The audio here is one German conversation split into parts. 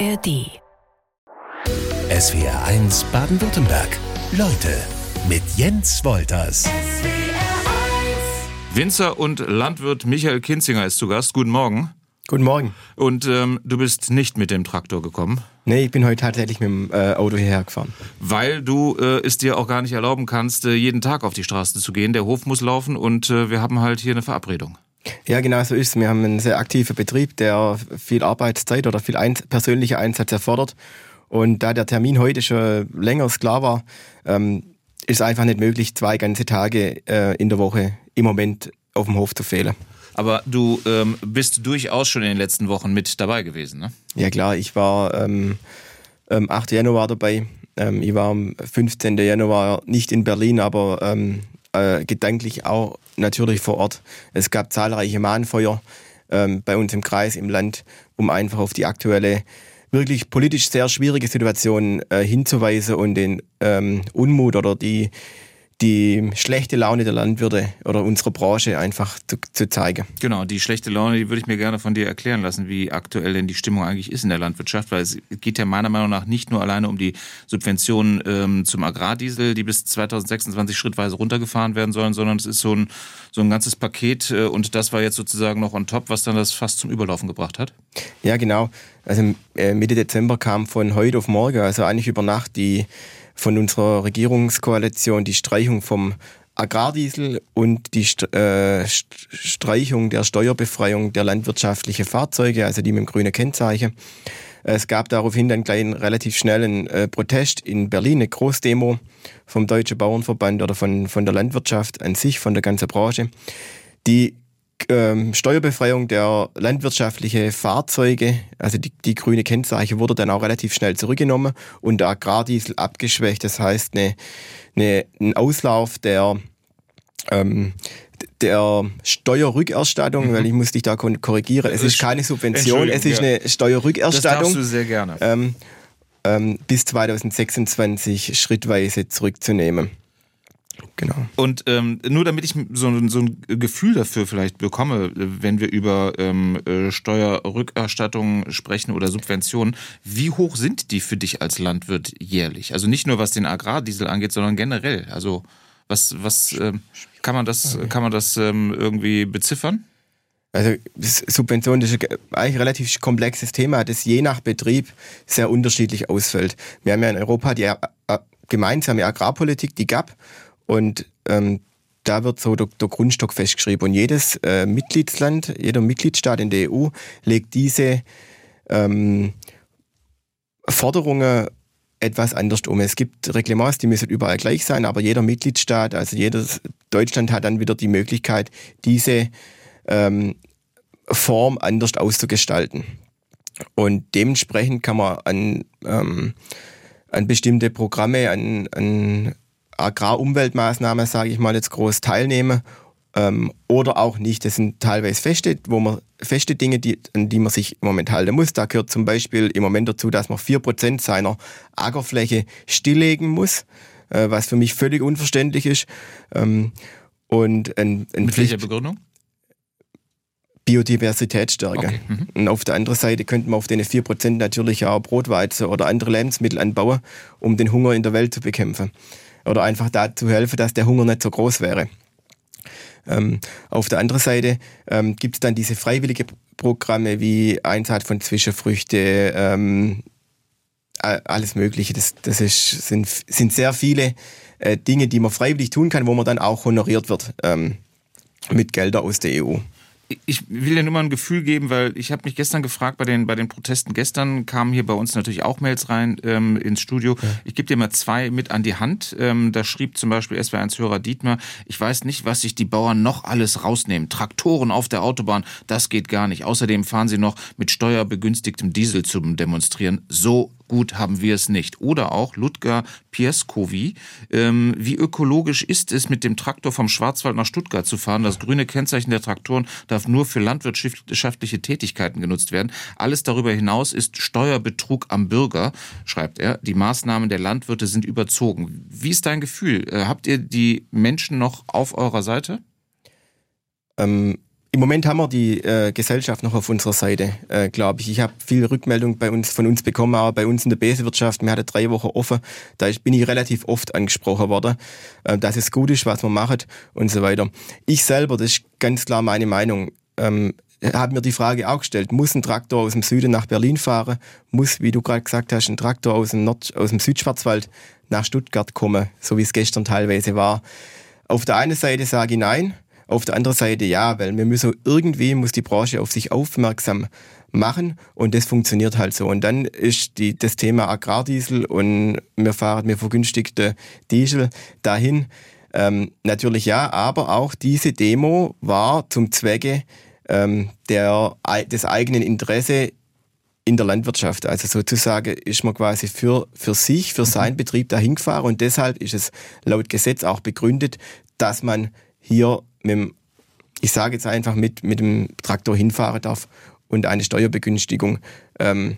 ARD. SWR 1 Baden-Württemberg. Leute mit Jens Wolters. Winzer und Landwirt Michael Kinzinger ist zu Gast. Guten Morgen. Guten Morgen. Und ähm, du bist nicht mit dem Traktor gekommen? Nee, ich bin heute tatsächlich mit dem äh, Auto hierher gefahren. Weil du äh, es dir auch gar nicht erlauben kannst, äh, jeden Tag auf die Straße zu gehen. Der Hof muss laufen und äh, wir haben halt hier eine Verabredung. Ja, genau so ist es. Wir haben einen sehr aktiven Betrieb, der viel Arbeitszeit oder viel ein persönlicher Einsatz erfordert. Und da der Termin heute schon länger klar war, ähm, ist einfach nicht möglich, zwei ganze Tage äh, in der Woche im Moment auf dem Hof zu fehlen. Aber du ähm, bist durchaus schon in den letzten Wochen mit dabei gewesen, ne? Ja klar, ich war ähm, am 8. Januar dabei. Ähm, ich war am 15. Januar nicht in Berlin, aber ähm, äh, gedanklich auch natürlich vor Ort. Es gab zahlreiche Mahnfeuer ähm, bei uns im Kreis, im Land, um einfach auf die aktuelle, wirklich politisch sehr schwierige Situation äh, hinzuweisen und den ähm, Unmut oder die, die schlechte Laune der Landwirte oder unserer Branche einfach zu, zu, zeigen. Genau, die schlechte Laune, die würde ich mir gerne von dir erklären lassen, wie aktuell denn die Stimmung eigentlich ist in der Landwirtschaft, weil es geht ja meiner Meinung nach nicht nur alleine um die Subventionen ähm, zum Agrardiesel, die bis 2026 schrittweise runtergefahren werden sollen, sondern es ist so ein, so ein ganzes Paket äh, und das war jetzt sozusagen noch on top, was dann das fast zum Überlaufen gebracht hat. Ja, genau. Also äh, Mitte Dezember kam von heute auf morgen, also eigentlich über Nacht die von unserer Regierungskoalition die Streichung vom Agrardiesel und die äh, Streichung der Steuerbefreiung der landwirtschaftlichen Fahrzeuge, also die mit dem grünen Kennzeichen. Es gab daraufhin dann gleich einen relativ schnellen äh, Protest in Berlin, eine Großdemo vom Deutschen Bauernverband oder von, von der Landwirtschaft an sich, von der ganzen Branche, die ähm, Steuerbefreiung der landwirtschaftlichen Fahrzeuge, also die, die grüne Kennzeichen, wurde dann auch relativ schnell zurückgenommen und der Agrardiesel abgeschwächt. Das heißt, eine, eine, ein Auslauf der ähm, der Steuerrückerstattung, mhm. weil ich muss dich da korrigieren. Es ist keine Subvention, es ist eine Steuerrückerstattung. Das darfst du sehr gerne. Ähm, ähm, bis 2026 schrittweise zurückzunehmen. Genau. Und ähm, nur damit ich so, so, ein Gefühl dafür vielleicht bekomme, wenn wir über ähm, äh, Steuerrückerstattungen sprechen oder Subventionen, wie hoch sind die für dich als Landwirt jährlich? Also nicht nur was den Agrardiesel angeht, sondern generell. Also was, was ähm, kann man das, kann man das ähm, irgendwie beziffern? Also Subvention ist eigentlich ein relativ komplexes Thema, das je nach Betrieb sehr unterschiedlich ausfällt. Wir haben ja in Europa die gemeinsame Agrarpolitik, die GAP, und ähm, da wird so der, der Grundstock festgeschrieben. Und jedes äh, Mitgliedsland, jeder Mitgliedstaat in der EU legt diese ähm, Forderungen etwas anders um. Es gibt Reglements, die müssen überall gleich sein, aber jeder Mitgliedstaat, also jedes Deutschland hat dann wieder die Möglichkeit, diese ähm, Form anders auszugestalten. Und dementsprechend kann man an, ähm, an bestimmte Programme, an, an Agrarumweltmaßnahmen, sage ich mal jetzt groß teilnehmen ähm, oder auch nicht. Das sind teilweise feste, wo man feste Dinge, die, an die man sich im Moment halten muss. Da gehört zum Beispiel im Moment dazu, dass man vier Prozent seiner Ackerfläche stilllegen muss, äh, was für mich völlig unverständlich ist. Ähm, und ein, ein Mit welcher Begründung? Biodiversitätsstärke. Okay. Mhm. Und auf der anderen Seite könnte man auf den 4% natürlich auch Brotweizen oder andere Lebensmittel anbauen, um den Hunger in der Welt zu bekämpfen oder einfach dazu helfen, dass der Hunger nicht so groß wäre. Ähm, auf der anderen Seite ähm, gibt es dann diese freiwillige Programme wie Einsatz von Zwischenfrüchte, ähm, alles Mögliche. Das, das ist, sind, sind sehr viele äh, Dinge, die man freiwillig tun kann, wo man dann auch honoriert wird ähm, mit Gelder aus der EU ich will dir nur mal ein Gefühl geben, weil ich habe mich gestern gefragt bei den bei den Protesten. Gestern kamen hier bei uns natürlich auch Mails rein ähm, ins Studio. Ja. Ich gebe dir mal zwei mit an die Hand. Ähm, da schrieb zum Beispiel SW1-Hörer Dietmar, ich weiß nicht, was sich die Bauern noch alles rausnehmen. Traktoren auf der Autobahn, das geht gar nicht. Außerdem fahren sie noch mit steuerbegünstigtem Diesel zum Demonstrieren. So gut haben wir es nicht. Oder auch Ludger Pieskowi. Ähm, wie ökologisch ist es, mit dem Traktor vom Schwarzwald nach Stuttgart zu fahren? Das grüne Kennzeichen der Traktoren darf nur für landwirtschaftliche Tätigkeiten genutzt werden. Alles darüber hinaus ist Steuerbetrug am Bürger, schreibt er. Die Maßnahmen der Landwirte sind überzogen. Wie ist dein Gefühl? Äh, habt ihr die Menschen noch auf eurer Seite? Ähm, im Moment haben wir die äh, Gesellschaft noch auf unserer Seite, äh, glaube ich. Ich habe viel Rückmeldung bei uns, von uns bekommen, aber bei uns in der Besewirtschaft, wir hatten drei Wochen offen, da bin ich relativ oft angesprochen worden, äh, dass es gut ist, was man macht und so weiter. Ich selber, das ist ganz klar meine Meinung, ähm, habe mir die Frage auch gestellt, muss ein Traktor aus dem Süden nach Berlin fahren? Muss, wie du gerade gesagt hast, ein Traktor aus dem, Nord aus dem Südschwarzwald nach Stuttgart kommen, so wie es gestern teilweise war? Auf der einen Seite sage ich nein, auf der anderen Seite ja, weil wir müssen irgendwie muss die Branche auf sich aufmerksam machen und das funktioniert halt so. Und dann ist die, das Thema Agrardiesel und wir fahren mit vergünstigten Diesel dahin. Ähm, natürlich ja, aber auch diese Demo war zum Zwecke ähm, der, des eigenen Interesse in der Landwirtschaft. Also sozusagen ist man quasi für, für sich, für seinen mhm. Betrieb dahin gefahren und deshalb ist es laut Gesetz auch begründet, dass man hier mit ich sage jetzt einfach, mit, mit dem Traktor hinfahren darf und eine Steuerbegünstigung ähm,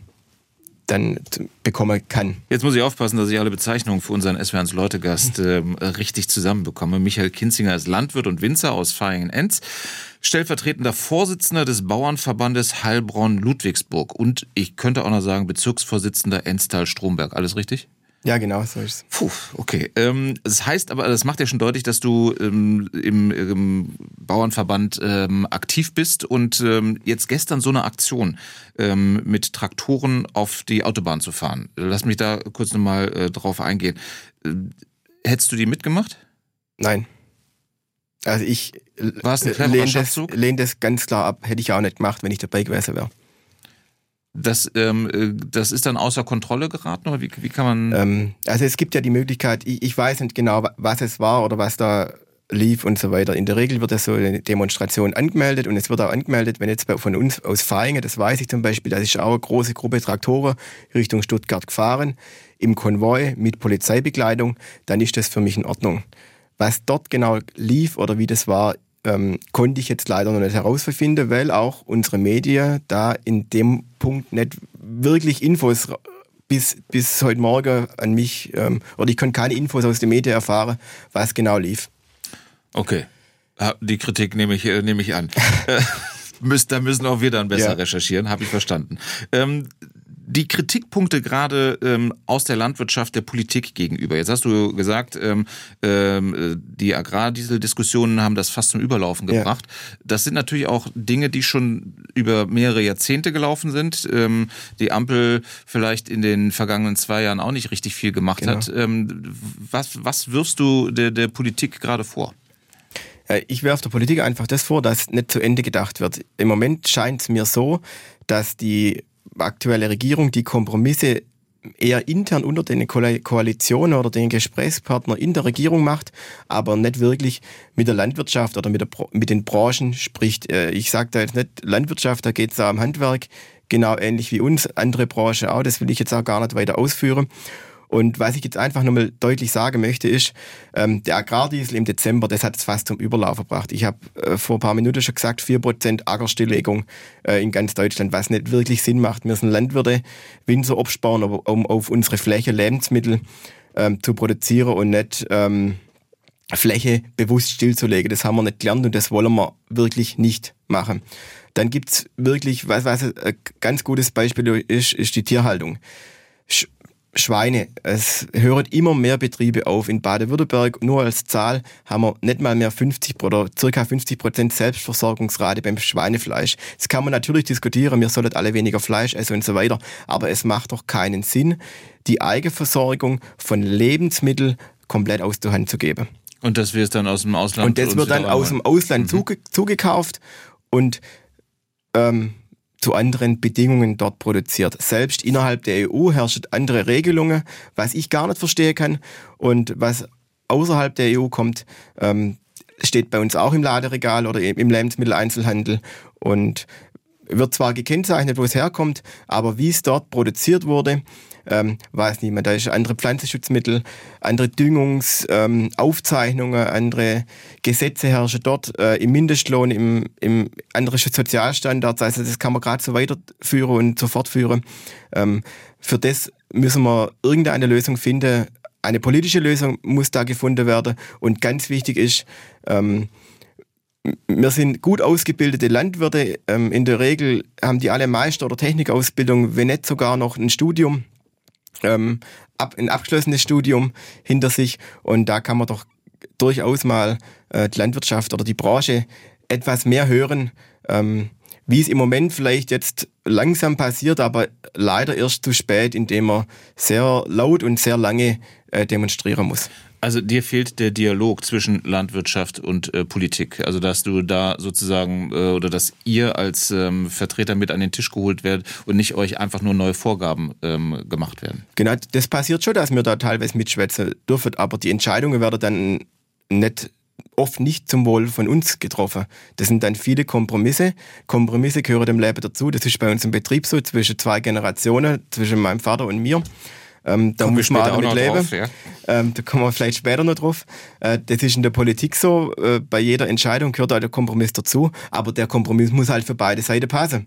dann bekommen kann. Jetzt muss ich aufpassen, dass ich alle Bezeichnungen für unseren SWRs Leutegast äh, richtig zusammenbekomme. Michael Kinzinger ist Landwirt und Winzer aus Vaihingen-Enz, stellvertretender Vorsitzender des Bauernverbandes Heilbronn-Ludwigsburg und ich könnte auch noch sagen Bezirksvorsitzender Enstal-Stromberg. Alles richtig? Ja, genau, so ist es. Puh, okay. Ähm, das heißt aber, das macht ja schon deutlich, dass du ähm, im, im, Bauernverband ähm, aktiv bist und ähm, jetzt gestern so eine Aktion ähm, mit Traktoren auf die Autobahn zu fahren. Lass mich da kurz nochmal äh, drauf eingehen. Äh, hättest du die mitgemacht? Nein. Also ich lehne das, lehn das ganz klar ab. Hätte ich auch nicht gemacht, wenn ich dabei gewesen wäre. Das, ähm, äh, das ist dann außer Kontrolle geraten oder wie, wie kann man? Ähm, also es gibt ja die Möglichkeit, ich, ich weiß nicht genau, was es war oder was da lief und so weiter. In der Regel wird das so eine Demonstration angemeldet und es wird auch angemeldet, wenn jetzt von uns aus Fahingen, das weiß ich zum Beispiel, da ist auch eine große Gruppe Traktoren Richtung Stuttgart gefahren, im Konvoi mit Polizeibegleitung, dann ist das für mich in Ordnung. Was dort genau lief oder wie das war, ähm, konnte ich jetzt leider noch nicht herausfinden, weil auch unsere Medien da in dem Punkt nicht wirklich Infos bis, bis heute Morgen an mich, ähm, oder ich konnte keine Infos aus den Medien erfahren, was genau lief. Okay. Die Kritik nehme ich, äh, nehme ich an. Äh, da müssen auch wir dann besser ja. recherchieren, habe ich verstanden. Ähm, die Kritikpunkte gerade ähm, aus der Landwirtschaft der Politik gegenüber. Jetzt hast du gesagt, ähm, ähm, die Agrardieseldiskussionen haben das fast zum Überlaufen gebracht. Ja. Das sind natürlich auch Dinge, die schon über mehrere Jahrzehnte gelaufen sind. Ähm, die Ampel vielleicht in den vergangenen zwei Jahren auch nicht richtig viel gemacht genau. hat. Ähm, was, was wirfst du der, der Politik gerade vor? Ich werfe der Politik einfach das vor, dass nicht zu Ende gedacht wird. Im Moment scheint es mir so, dass die aktuelle Regierung die Kompromisse eher intern unter den Koalitionen oder den Gesprächspartnern in der Regierung macht, aber nicht wirklich mit der Landwirtschaft oder mit, der, mit den Branchen spricht. Äh, ich sage da jetzt nicht Landwirtschaft, da geht es da um Handwerk, genau ähnlich wie uns, andere Branchen auch, das will ich jetzt auch gar nicht weiter ausführen. Und was ich jetzt einfach nochmal deutlich sagen möchte, ist, ähm, der Agrardiesel im Dezember, das hat es fast zum Überlauf gebracht. Ich habe äh, vor ein paar Minuten schon gesagt, 4% Ackerstilllegung äh, in ganz Deutschland, was nicht wirklich Sinn macht. Wir sind Landwirte, Winzer absparen, um auf unsere Fläche Lebensmittel ähm, zu produzieren und nicht ähm, Fläche bewusst stillzulegen. Das haben wir nicht gelernt und das wollen wir wirklich nicht machen. Dann gibt's wirklich, was, was ein ganz gutes Beispiel ist, ist die Tierhaltung. Schweine. Es hören immer mehr Betriebe auf. In Baden-Württemberg, nur als Zahl, haben wir nicht mal mehr 50 oder circa 50 Prozent Selbstversorgungsrate beim Schweinefleisch. Das kann man natürlich diskutieren, wir sollen alle weniger Fleisch essen und so weiter. Aber es macht doch keinen Sinn, die Eigenversorgung von Lebensmitteln komplett aus der Hand zu geben. Und das wird dann aus dem Ausland Und das wird dann aus dem Ausland mhm. zuge zugekauft und ähm, zu anderen Bedingungen dort produziert. Selbst innerhalb der EU herrschen andere Regelungen, was ich gar nicht verstehen kann und was außerhalb der EU kommt, ähm, steht bei uns auch im Laderegal oder im Lebensmitteleinzelhandel und wird zwar gekennzeichnet, wo es herkommt, aber wie es dort produziert wurde, ähm, weiß niemand. Da ist andere Pflanzenschutzmittel, andere Düngungsaufzeichnungen, ähm, andere Gesetze herrschen dort, äh, im Mindestlohn, im, im andere Sozialstandards. Also das kann man gerade so weiterführen und so fortführen. Ähm, für das müssen wir irgendeine Lösung finden. Eine politische Lösung muss da gefunden werden. Und ganz wichtig ist, ähm, wir sind gut ausgebildete Landwirte. Ähm, in der Regel haben die alle Meister- oder Technikausbildung, wenn nicht sogar noch ein Studium, ähm, ab, ein abgeschlossenes Studium hinter sich. Und da kann man doch durchaus mal äh, die Landwirtschaft oder die Branche etwas mehr hören, ähm, wie es im Moment vielleicht jetzt langsam passiert, aber leider erst zu spät, indem man sehr laut und sehr lange äh, demonstrieren muss. Also dir fehlt der Dialog zwischen Landwirtschaft und äh, Politik. Also dass du da sozusagen äh, oder dass ihr als ähm, Vertreter mit an den Tisch geholt werdet und nicht euch einfach nur neue Vorgaben ähm, gemacht werden. Genau, das passiert schon, dass wir da teilweise mitschwätzen dürfen, aber die Entscheidungen werden dann nicht oft nicht zum Wohl von uns getroffen. Das sind dann viele Kompromisse. Kompromisse gehören dem Leben dazu. Das ist bei uns im Betrieb so, zwischen zwei Generationen, zwischen meinem Vater und mir. Ähm, da kommen muss man auch damit leben. Drauf, ja. ähm, da kommen wir vielleicht später noch drauf. Äh, das ist in der Politik so. Äh, bei jeder Entscheidung gehört auch der Kompromiss dazu. Aber der Kompromiss muss halt für beide Seiten passen.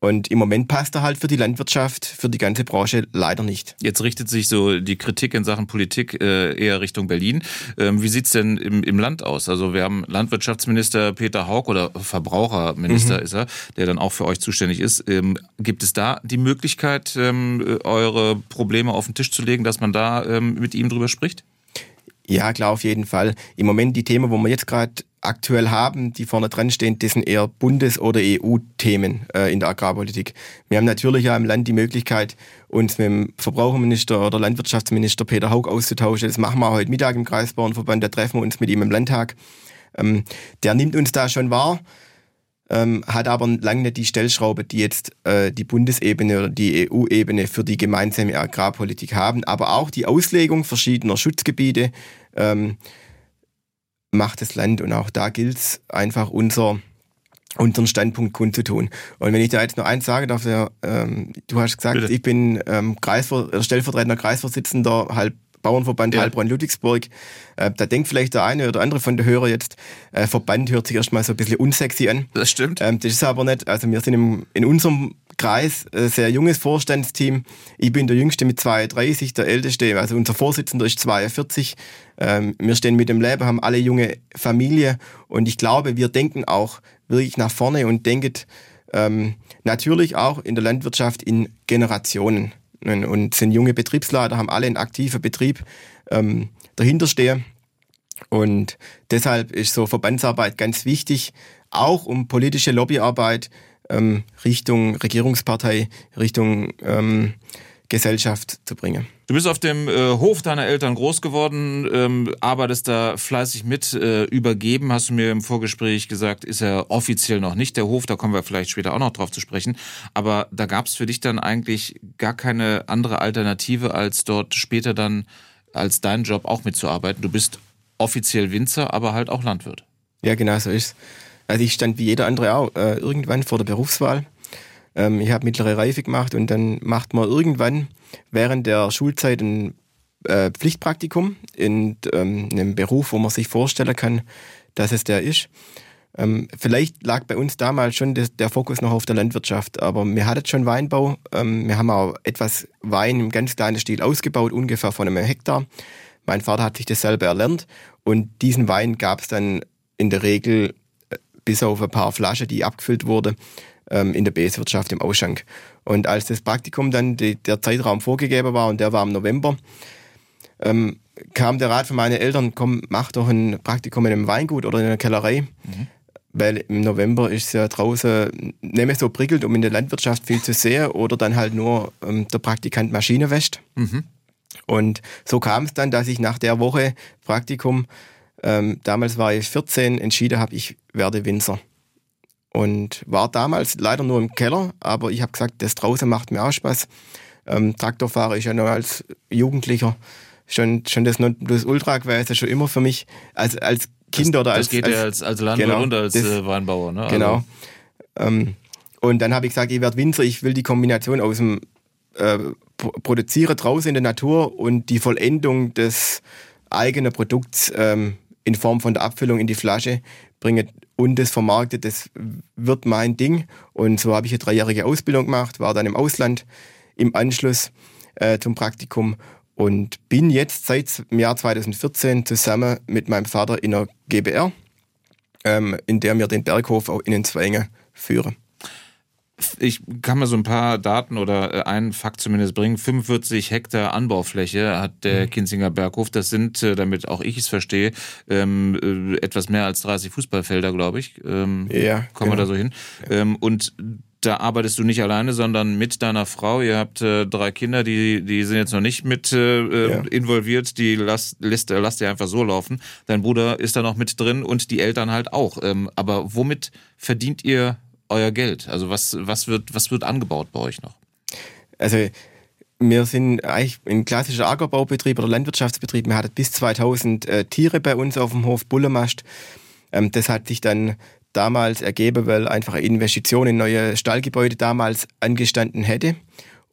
Und im Moment passt er halt für die Landwirtschaft, für die ganze Branche leider nicht. Jetzt richtet sich so die Kritik in Sachen Politik äh, eher Richtung Berlin. Ähm, wie sieht's denn im, im Land aus? Also wir haben Landwirtschaftsminister Peter Haug oder Verbraucherminister mhm. ist er, der dann auch für euch zuständig ist. Ähm, gibt es da die Möglichkeit, ähm, eure Probleme auf den Tisch zu legen, dass man da ähm, mit ihm drüber spricht? Ja, klar, auf jeden Fall. Im Moment die Themen, wo wir jetzt gerade aktuell haben, die vorne dran stehen, das sind eher Bundes- oder EU-Themen äh, in der Agrarpolitik. Wir haben natürlich ja im Land die Möglichkeit, uns mit dem Verbraucherminister oder Landwirtschaftsminister Peter Haug auszutauschen. Das machen wir heute Mittag im Kreisbauernverband, da treffen wir uns mit ihm im Landtag. Ähm, der nimmt uns da schon wahr, ähm, hat aber lange nicht die Stellschraube, die jetzt äh, die Bundesebene oder die EU-Ebene für die gemeinsame Agrarpolitik haben. Aber auch die Auslegung verschiedener Schutzgebiete, ähm, macht das Land und auch da gilt es einfach unser unseren Standpunkt kundzutun. Und wenn ich da jetzt noch eins sagen darf, ja, ähm, du hast gesagt, Bitte. ich bin ähm, Kreisver äh, stellvertretender Kreisvorsitzender halb Bauernverband ja. Heilbronn-Ludwigsburg. Äh, da denkt vielleicht der eine oder andere von den Hörern jetzt, äh, Verband hört sich erstmal so ein bisschen unsexy an. Das stimmt. Ähm, das ist aber nicht. Also wir sind im, in unserem Kreis äh, sehr junges Vorstandsteam. Ich bin der Jüngste mit 32, der Älteste, also unser Vorsitzender ist 42. Ähm, wir stehen mit dem Leben, haben alle junge Familie und ich glaube, wir denken auch wirklich nach vorne und denken ähm, natürlich auch in der Landwirtschaft in Generationen und sind junge Betriebsleiter, haben alle einen aktiven Betrieb ähm, dahinter stehen. Und deshalb ist so Verbandsarbeit ganz wichtig, auch um politische Lobbyarbeit ähm, Richtung Regierungspartei, Richtung ähm, Gesellschaft zu bringen. Du bist auf dem äh, Hof deiner Eltern groß geworden, ähm, arbeitest da fleißig mit. Äh, übergeben, hast du mir im Vorgespräch gesagt, ist er offiziell noch nicht der Hof. Da kommen wir vielleicht später auch noch drauf zu sprechen. Aber da gab es für dich dann eigentlich gar keine andere Alternative, als dort später dann als dein Job auch mitzuarbeiten. Du bist offiziell Winzer, aber halt auch Landwirt. Ja, genau so ist Also ich stand wie jeder andere auch äh, irgendwann vor der Berufswahl ähm, ich habe mittlere Reife gemacht und dann macht man irgendwann während der Schulzeit ein äh, Pflichtpraktikum in ähm, einem Beruf, wo man sich vorstellen kann, dass es der ist. Ähm, vielleicht lag bei uns damals schon des, der Fokus noch auf der Landwirtschaft, aber wir hatten schon Weinbau. Ähm, wir haben auch etwas Wein im ganz kleinen Stil ausgebaut, ungefähr von einem Hektar. Mein Vater hat sich das selber erlernt und diesen Wein gab es dann in der Regel bis auf ein paar Flaschen, die abgefüllt wurden, ähm, in der Beeswirtschaft im Ausschank. Und als das Praktikum dann die, der Zeitraum vorgegeben war und der war im November, ähm, kam der Rat von meinen Eltern, komm, mach doch ein Praktikum in einem Weingut oder in einer Kellerei. Mhm. Weil im November ist es ja draußen nicht mehr so prickelt, um in der Landwirtschaft viel zu sehen oder dann halt nur ähm, der Praktikant Maschine wäscht. Mhm. Und so kam es dann, dass ich nach der Woche Praktikum, ähm, damals war ich 14, entschieden habe, ich werde Winzer. Und war damals leider nur im Keller, aber ich habe gesagt, das draußen macht mir auch Spaß. Ähm, Traktorfahrer ist ja noch als Jugendlicher schon, schon das Ultra gewesen, schon immer für mich. Als, als Kind das, oder als. Das geht als, ja als, als Landwirt genau, und als das, äh, Weinbauer, ne? Also. Genau. Ähm, und dann habe ich gesagt, ich werde Winzer, ich will die Kombination aus dem äh, Produzieren draußen in der Natur und die Vollendung des eigenen Produkts ähm, in Form von der Abfüllung in die Flasche bringe und das vermarktet, das wird mein Ding. Und so habe ich eine dreijährige Ausbildung gemacht, war dann im Ausland im Anschluss äh, zum Praktikum und bin jetzt seit dem Jahr 2014 zusammen mit meinem Vater in der GBR. ähm, in der wir den Berghof auch in den Zwänge führen. Ich kann mal so ein paar Daten oder äh, einen Fakt zumindest bringen. 45 Hektar Anbaufläche hat der mhm. Kinzinger Berghof. Das sind, äh, damit auch ich es verstehe, ähm, äh, etwas mehr als 30 Fußballfelder, glaube ich. Ähm, ja. Kommen genau. wir da so hin. Ja. Ähm, und da arbeitest du nicht alleine, sondern mit deiner Frau. Ihr habt äh, drei Kinder, die, die sind jetzt noch nicht mit äh, ja. involviert. Die lasst, lässt, lasst ihr einfach so laufen. Dein Bruder ist da noch mit drin und die Eltern halt auch. Ähm, aber womit verdient ihr euer Geld? Also was, was, wird, was wird angebaut bei euch noch? Also wir sind eigentlich ein klassischer Ackerbaubetrieb oder Landwirtschaftsbetrieb. Wir hatten bis 2000 äh, Tiere bei uns auf dem Hof Bullemast. Ähm, das hat sich dann damals ergeben, weil einfach eine Investition in neue Stallgebäude damals angestanden hätte.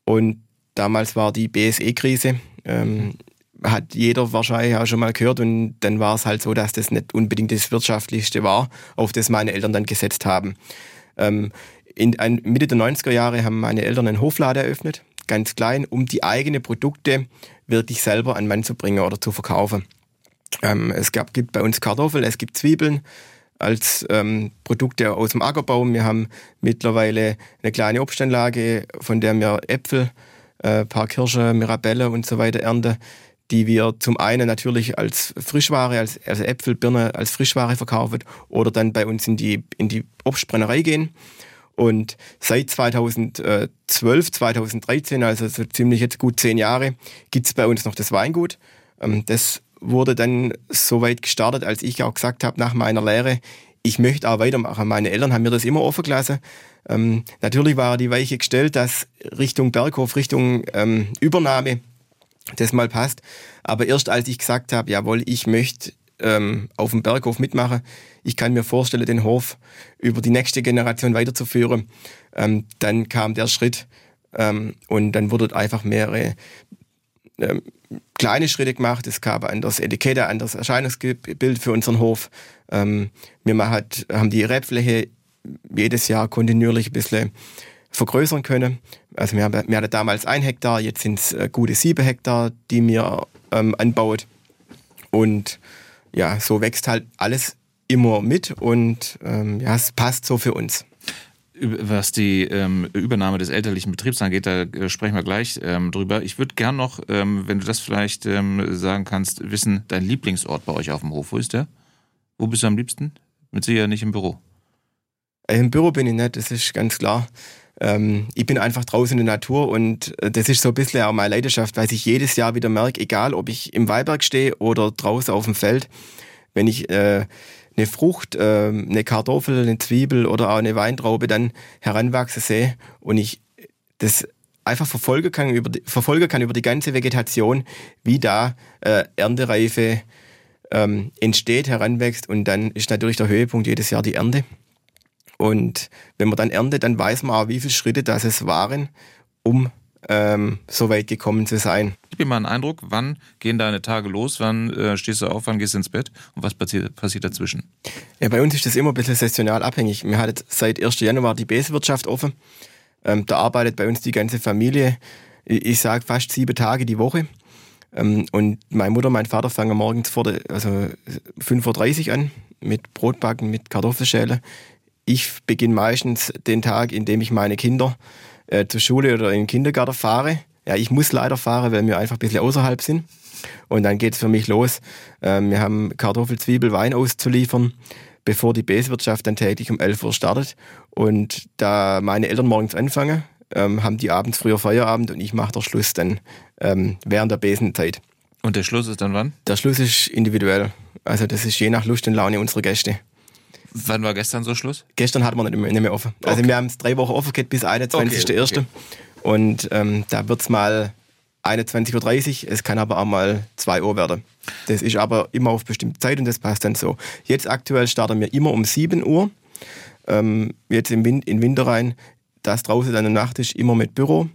Und damals war die BSE-Krise. Ähm, hat jeder wahrscheinlich auch schon mal gehört und dann war es halt so, dass das nicht unbedingt das Wirtschaftlichste war, auf das meine Eltern dann gesetzt haben. Ähm, in ein, Mitte der 90er Jahre haben meine Eltern einen Hofladen eröffnet, ganz klein, um die eigenen Produkte wirklich selber an Mann zu bringen oder zu verkaufen. Ähm, es gab, gibt bei uns Kartoffeln, es gibt Zwiebeln als ähm, Produkte aus dem Ackerbau. Wir haben mittlerweile eine kleine Obstanlage, von der wir Äpfel, äh, paar Kirsche, Mirabelle und so weiter ernten die wir zum einen natürlich als Frischware, als, also Äpfel, Birne als Frischware verkaufen oder dann bei uns in die, in die Obstbrennerei gehen. Und seit 2012, 2013, also so ziemlich jetzt gut zehn Jahre, gibt's bei uns noch das Weingut. Ähm, das wurde dann so weit gestartet, als ich auch gesagt habe nach meiner Lehre, ich möchte auch weitermachen. Meine Eltern haben mir das immer offen gelassen. Ähm, natürlich war die Weiche gestellt, dass Richtung Berghof, Richtung ähm, Übernahme das mal passt. Aber erst als ich gesagt habe, jawohl, ich möchte ähm, auf dem Berghof mitmachen, ich kann mir vorstellen, den Hof über die nächste Generation weiterzuführen, ähm, dann kam der Schritt ähm, und dann wurden einfach mehrere ähm, kleine Schritte gemacht. Es gab ein anderes Etikett, ein anderes Erscheinungsbild für unseren Hof. Ähm, wir hat, haben die Rebfläche jedes Jahr kontinuierlich ein bisschen vergrößern können. Also wir, haben, wir hatten damals ein Hektar, jetzt sind es äh, gute sieben Hektar, die mir ähm, anbaut. Und ja, so wächst halt alles immer mit und ähm, ja, es passt so für uns. Was die ähm, Übernahme des elterlichen Betriebs angeht, da äh, sprechen wir gleich ähm, drüber. Ich würde gern noch, ähm, wenn du das vielleicht ähm, sagen kannst, wissen, dein Lieblingsort bei euch auf dem Hof, wo ist der? Wo bist du am liebsten? Mit Sicherheit nicht im Büro. Äh, Im Büro bin ich nicht, das ist ganz klar ähm, ich bin einfach draußen in der Natur und äh, das ist so ein bisschen auch meine Leidenschaft, weil ich jedes Jahr wieder merke, egal ob ich im Weinberg stehe oder draußen auf dem Feld, wenn ich äh, eine Frucht, äh, eine Kartoffel, eine Zwiebel oder auch eine Weintraube dann heranwachsen sehe und ich das einfach verfolgen kann über die, verfolgen kann über die ganze Vegetation, wie da äh, Erntereife ähm, entsteht, heranwächst und dann ist natürlich der Höhepunkt jedes Jahr die Ernte. Und wenn man dann erntet, dann weiß man auch, wie viele Schritte das es waren, um ähm, so weit gekommen zu sein. Gib mir mal einen Eindruck, wann gehen deine Tage los, wann äh, stehst du auf, wann gehst du ins Bett und was passiert, passiert dazwischen? Ja, bei uns ist das immer ein bisschen saisonal abhängig. Wir hatten seit 1. Januar die Besenwirtschaft offen. Ähm, da arbeitet bei uns die ganze Familie, ich, ich sage fast sieben Tage die Woche. Ähm, und meine Mutter, mein Vater fangen morgens vor der, also 5.30 Uhr an mit Brotbacken, mit Kartoffelschälen ich beginne meistens den Tag, indem ich meine Kinder äh, zur Schule oder in den Kindergarten fahre. Ja, ich muss leider fahren, weil wir einfach ein bisschen außerhalb sind. Und dann geht es für mich los. Ähm, wir haben Kartoffel, Zwiebel, Wein auszuliefern, bevor die Beeswirtschaft dann täglich um 11 Uhr startet. Und da meine Eltern morgens anfangen, ähm, haben die abends früher Feierabend und ich mache den Schluss dann ähm, während der Besenzeit. Und der Schluss ist dann wann? Der Schluss ist individuell. Also das ist je nach Lust und Laune unserer Gäste. Wann war gestern so Schluss? Gestern hatten wir nicht mehr, nicht mehr offen. Also wir haben es drei Wochen offen gehabt bis 21.01. Okay, okay. Und ähm, da wird es mal 21.30 Uhr, es kann aber auch mal 2 Uhr werden. Das ist aber immer auf bestimmte Zeit und das passt dann so. Jetzt aktuell starten wir immer um 7 Uhr. Ähm, jetzt im Wind, in Winter rein, das draußen dann Nacht ist immer mit Büro.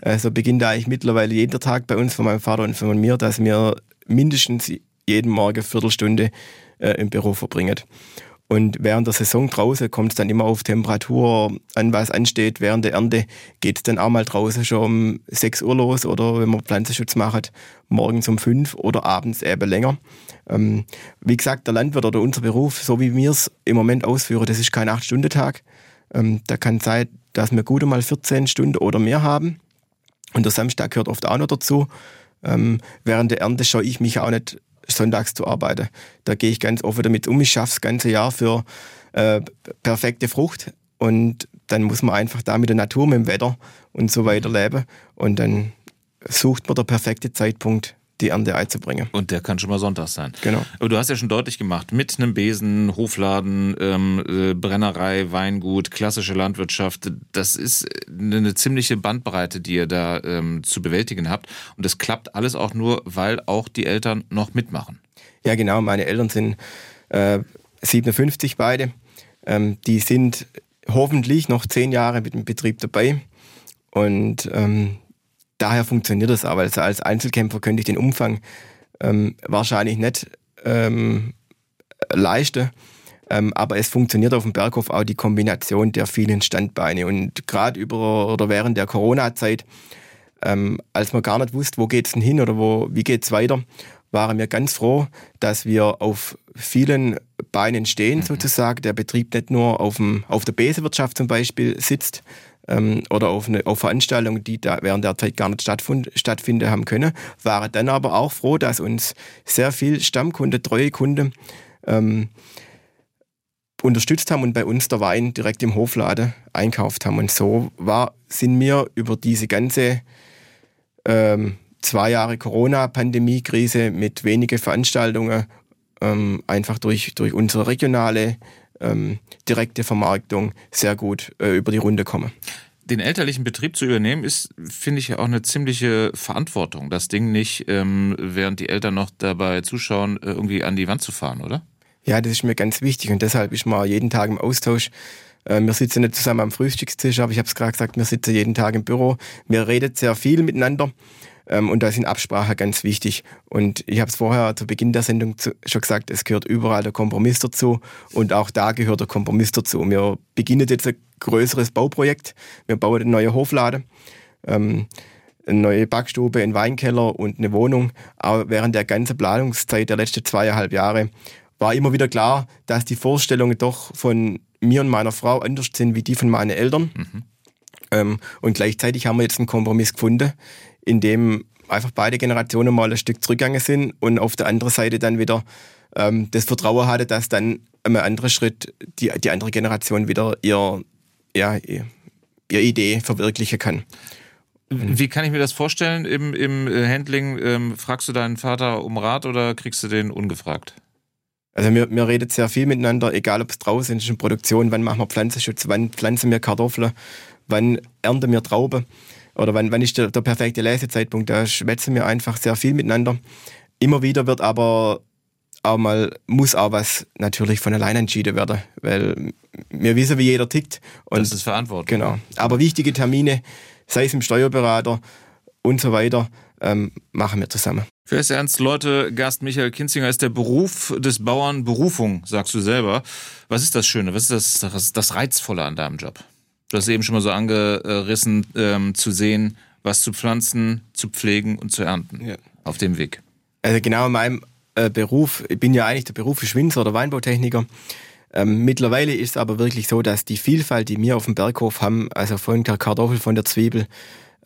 Also beginnt eigentlich mittlerweile jeder Tag bei uns von meinem Vater und von mir, dass wir mindestens jeden Morgen Viertelstunde äh, im Büro verbringen. Und während der Saison draußen kommt es dann immer auf Temperatur an, was ansteht. Während der Ernte geht es dann auch mal draußen schon um 6 Uhr los oder wenn man Pflanzenschutz macht, morgens um 5 oder abends eben länger. Ähm, wie gesagt, der Landwirt oder unser Beruf, so wie wir es im Moment ausführen, das ist kein 8-Stunden-Tag. Ähm, da kann sein, dass wir gut mal 14 Stunden oder mehr haben. Und der Samstag gehört oft auch noch dazu. Ähm, während der Ernte schaue ich mich auch nicht sonntags zu arbeiten. Da gehe ich ganz offen damit um. Ich schaffe das ganze Jahr für äh, perfekte Frucht und dann muss man einfach da mit der Natur, mit dem Wetter und so weiter leben und dann sucht man der perfekte Zeitpunkt, die Ernte einzubringen. Und der kann schon mal Sonntag sein. Genau. Aber du hast ja schon deutlich gemacht, mit einem Besen, Hofladen, ähm, äh, Brennerei, Weingut, klassische Landwirtschaft, das ist eine ziemliche Bandbreite, die ihr da ähm, zu bewältigen habt. Und das klappt alles auch nur, weil auch die Eltern noch mitmachen. Ja, genau. Meine Eltern sind äh, 57 beide. Ähm, die sind hoffentlich noch zehn Jahre mit dem Betrieb dabei. Und ähm, daher funktioniert das aber. Also als Einzelkämpfer könnte ich den Umfang ähm, wahrscheinlich nicht ähm, leisten. Ähm, aber es funktioniert auf dem Berghof auch die Kombination der vielen Standbeine. Und gerade über oder während der Corona-Zeit, ähm, als man gar nicht wusste, wo geht's denn hin oder wo, wie geht's weiter, waren wir ganz froh, dass wir auf vielen Beinen stehen, mhm. sozusagen. Der Betrieb nicht nur auf, dem, auf der Besewirtschaft zum Beispiel sitzt, ähm, oder auf, eine, auf Veranstaltungen, die da während der Zeit gar nicht stattfinden haben können, waren dann aber auch froh, dass uns sehr viel Stammkunde, treue Kunden ähm, unterstützt haben und bei uns der Wein direkt im Hofladen einkauft haben. Und so war, sind wir über diese ganze ähm, zwei Jahre Corona-Pandemie-Krise mit wenigen Veranstaltungen ähm, einfach durch, durch unsere regionale ähm, direkte Vermarktung sehr gut äh, über die Runde komme. Den elterlichen Betrieb zu übernehmen, ist, finde ich, ja auch eine ziemliche Verantwortung. Das Ding nicht, ähm, während die Eltern noch dabei zuschauen, äh, irgendwie an die Wand zu fahren, oder? Ja, das ist mir ganz wichtig und deshalb ist man jeden Tag im Austausch. Äh, wir sitzen nicht zusammen am Frühstückstisch, aber ich habe es gerade gesagt, wir sitzen jeden Tag im Büro. Wir reden sehr viel miteinander ähm, und da sind Absprachen ganz wichtig. Und ich habe es vorher zu Beginn der Sendung schon gesagt, es gehört überall der Kompromiss dazu. Und auch da gehört der Kompromiss dazu. Wir beginnen jetzt ein größeres Bauprojekt. Wir bauen eine neue Hoflade. Ähm, eine neue Backstube, einen Weinkeller und eine Wohnung. Aber während der ganzen Planungszeit der letzten zweieinhalb Jahre war immer wieder klar, dass die Vorstellungen doch von mir und meiner Frau anders sind wie die von meinen Eltern. Mhm. Ähm, und gleichzeitig haben wir jetzt einen Kompromiss gefunden, in dem einfach beide Generationen mal ein Stück zurückgegangen sind und auf der anderen Seite dann wieder ähm, das Vertrauen hatte, dass dann ein anderer Schritt die, die andere Generation wieder ihr, ja, ihre Idee verwirklichen kann. Wie kann ich mir das vorstellen im, im äh, Handling? Ähm, fragst du deinen Vater um Rat oder kriegst du den ungefragt? Also wir, wir reden sehr viel miteinander, egal ob es draußen ist in Produktion, wann machen wir Pflanzenschutz, wann pflanzen wir Kartoffeln, wann ernten wir Trauben oder wann, wann ist der, der perfekte Lesezeitpunkt. Da schwätzen wir einfach sehr viel miteinander. Immer wieder wird aber auch mal, muss auch was natürlich von allein entschieden werden, weil wir wissen, wie jeder tickt. Und das ist Verantwortung. Genau. Aber wichtige Termine, sei es im Steuerberater und so weiter, ähm, machen wir zusammen. Für es ernst, Leute, Gast Michael Kinzinger ist der Beruf des Bauern Berufung, sagst du selber. Was ist das Schöne? Was ist das, das, das Reizvolle an deinem Job? Du hast eben schon mal so angerissen, ähm, zu sehen, was zu pflanzen, zu pflegen und zu ernten ja. auf dem Weg. Also genau in meinem äh, Beruf, ich bin ja eigentlich der Beruf für Winzer oder Weinbautechniker. Ähm, mittlerweile ist es aber wirklich so, dass die Vielfalt, die wir auf dem Berghof haben, also von der Kartoffel, von der Zwiebel,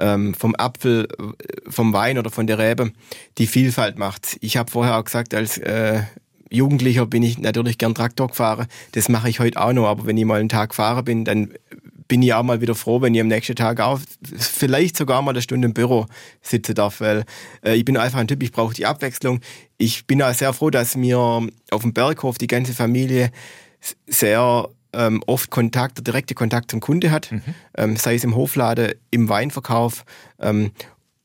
ähm, vom Apfel, äh, vom Wein oder von der Rebe, die Vielfalt macht. Ich habe vorher auch gesagt, als äh, Jugendlicher bin ich natürlich gern Traktor gefahren. Das mache ich heute auch noch, aber wenn ich mal einen Tag gefahren bin, dann bin ich auch mal wieder froh, wenn ich am nächsten Tag auch vielleicht sogar mal eine Stunde im Büro sitzen darf, weil äh, ich bin einfach ein Typ, ich brauche die Abwechslung. Ich bin auch sehr froh, dass mir auf dem Berghof die ganze Familie sehr ähm, oft Kontakt, direkte Kontakt zum Kunde hat, mhm. ähm, sei es im Hofladen, im Weinverkauf, ähm,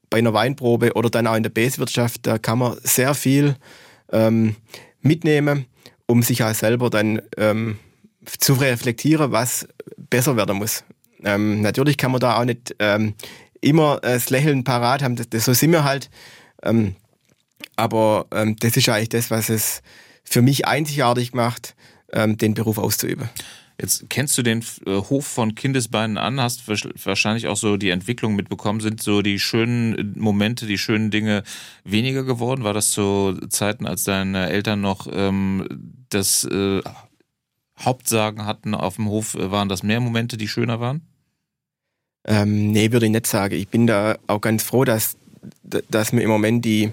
bei einer Weinprobe oder dann auch in der Beeswirtschaft. Da kann man sehr viel ähm, mitnehmen, um sich auch selber dann ähm, zu reflektieren, was besser werden muss. Ähm, natürlich kann man da auch nicht ähm, immer das Lächeln parat haben, das, das, so sind wir halt. Ähm, aber ähm, das ist eigentlich das, was es für mich einzigartig macht, ähm, den Beruf auszuüben. Jetzt kennst du den äh, Hof von Kindesbeinen an, hast wahrscheinlich auch so die Entwicklung mitbekommen. Sind so die schönen Momente, die schönen Dinge weniger geworden? War das zu Zeiten, als deine Eltern noch ähm, das äh, Hauptsagen hatten auf dem Hof? Waren das mehr Momente, die schöner waren? Ähm, nee, würde ich nicht sagen. Ich bin da auch ganz froh, dass, dass wir im Moment die,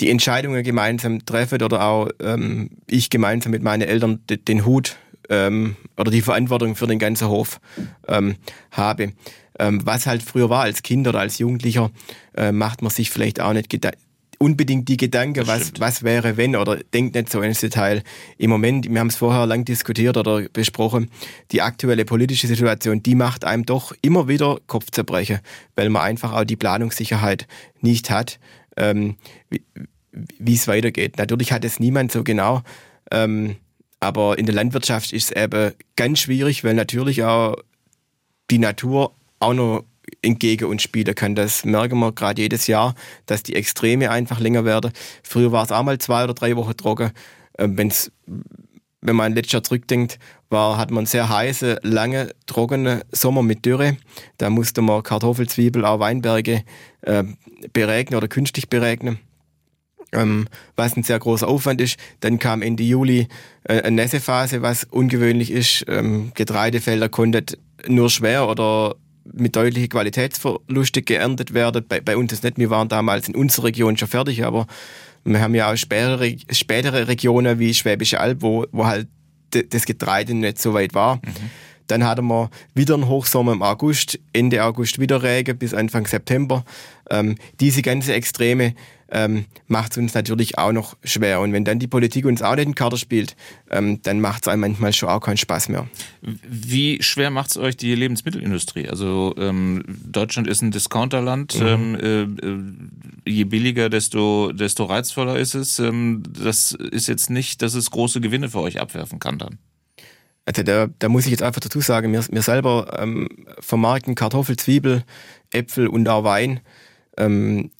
die Entscheidungen gemeinsam treffen oder auch ähm, ich gemeinsam mit meinen Eltern den, den Hut ähm, oder die Verantwortung für den ganzen Hof ähm, habe. Ähm, was halt früher war als Kind oder als Jugendlicher, äh, macht man sich vielleicht auch nicht unbedingt die Gedanken, was, was wäre, wenn, oder denkt nicht so ins Detail. Im Moment, wir haben es vorher lang diskutiert oder besprochen, die aktuelle politische Situation, die macht einem doch immer wieder Kopfzerbrechen, weil man einfach auch die Planungssicherheit nicht hat, ähm, wie es weitergeht. Natürlich hat es niemand so genau. Ähm, aber in der Landwirtschaft ist es eben ganz schwierig, weil natürlich auch die Natur auch noch entgegen uns spielen kann. Das merken wir gerade jedes Jahr, dass die Extreme einfach länger werden. Früher war es auch mal zwei oder drei Wochen trocken. Ähm, wenn's, wenn man letztes Jahr zurückdenkt, war, hat man sehr heiße, lange, trockene Sommer mit Dürre. Da musste man Kartoffel, Zwiebel, auch Weinberge äh, beregnen oder künstlich beregnen ähm, was ein sehr großer Aufwand ist. Dann kam Ende Juli äh, eine Nässephase, was ungewöhnlich ist. Ähm, Getreidefelder konnten nur schwer oder mit deutlichen Qualitätsverlusten geerntet werden. Bei, bei uns ist nicht. Wir waren damals in unserer Region schon fertig, aber wir haben ja auch spätere, spätere Regionen wie Schwäbische Alb, wo, wo halt das Getreide nicht so weit war. Mhm. Dann hatten wir wieder einen Hochsommer im August, Ende August wieder Regen bis Anfang September. Ähm, diese ganze Extreme ähm, macht es uns natürlich auch noch schwer. Und wenn dann die Politik uns auch nicht in Karte spielt, ähm, dann macht es einem manchmal schon auch keinen Spaß mehr. Wie schwer macht es euch die Lebensmittelindustrie? Also ähm, Deutschland ist ein Discounterland. Mhm. Ähm, äh, äh, je billiger, desto, desto reizvoller ist es. Ähm, das ist jetzt nicht, dass es große Gewinne für euch abwerfen kann dann. Also da, da muss ich jetzt einfach dazu sagen, wir, wir selber ähm, vermarkten Kartoffel, Zwiebel, Äpfel und auch Wein. Ähm,